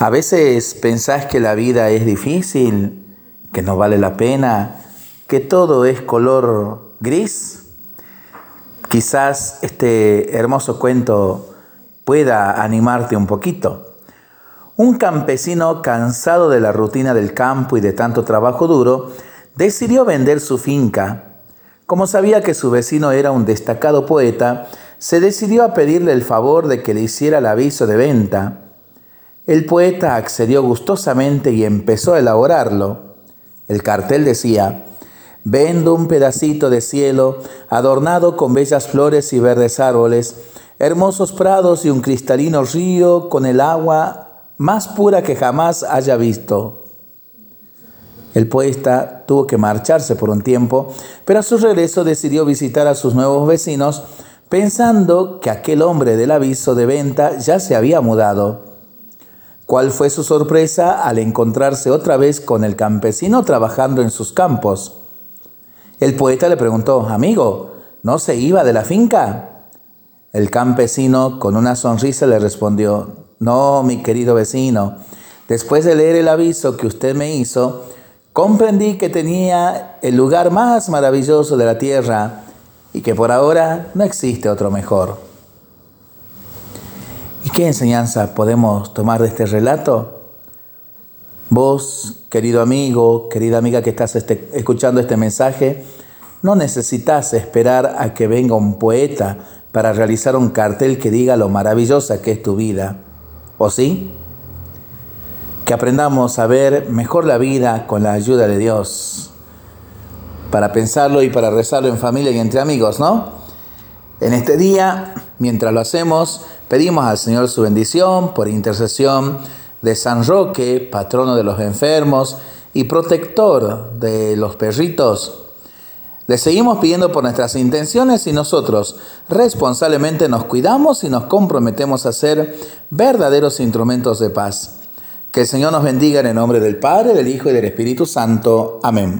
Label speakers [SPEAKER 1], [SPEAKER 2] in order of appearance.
[SPEAKER 1] A veces pensás que la vida es difícil, que no vale la pena, que todo es color gris. Quizás este hermoso cuento pueda animarte un poquito. Un campesino cansado de la rutina del campo y de tanto trabajo duro, decidió vender su finca. Como sabía que su vecino era un destacado poeta, se decidió a pedirle el favor de que le hiciera el aviso de venta. El poeta accedió gustosamente y empezó a elaborarlo. El cartel decía, Vendo un pedacito de cielo adornado con bellas flores y verdes árboles, hermosos prados y un cristalino río con el agua más pura que jamás haya visto. El poeta tuvo que marcharse por un tiempo, pero a su regreso decidió visitar a sus nuevos vecinos pensando que aquel hombre del aviso de venta ya se había mudado. ¿Cuál fue su sorpresa al encontrarse otra vez con el campesino trabajando en sus campos? El poeta le preguntó, amigo, ¿no se iba de la finca? El campesino con una sonrisa le respondió, no, mi querido vecino, después de leer el aviso que usted me hizo, comprendí que tenía el lugar más maravilloso de la tierra y que por ahora no existe otro mejor. ¿Y qué enseñanza podemos tomar de este relato? Vos, querido amigo, querida amiga que estás este, escuchando este mensaje, no necesitas esperar a que venga un poeta para realizar un cartel que diga lo maravillosa que es tu vida. ¿O sí? Que aprendamos a ver mejor la vida con la ayuda de Dios. Para pensarlo y para rezarlo en familia y entre amigos, ¿no? En este día, mientras lo hacemos, pedimos al Señor su bendición por intercesión de San Roque, patrono de los enfermos y protector de los perritos. Le seguimos pidiendo por nuestras intenciones y nosotros responsablemente nos cuidamos y nos comprometemos a ser verdaderos instrumentos de paz. Que el Señor nos bendiga en el nombre del Padre, del Hijo y del Espíritu Santo. Amén.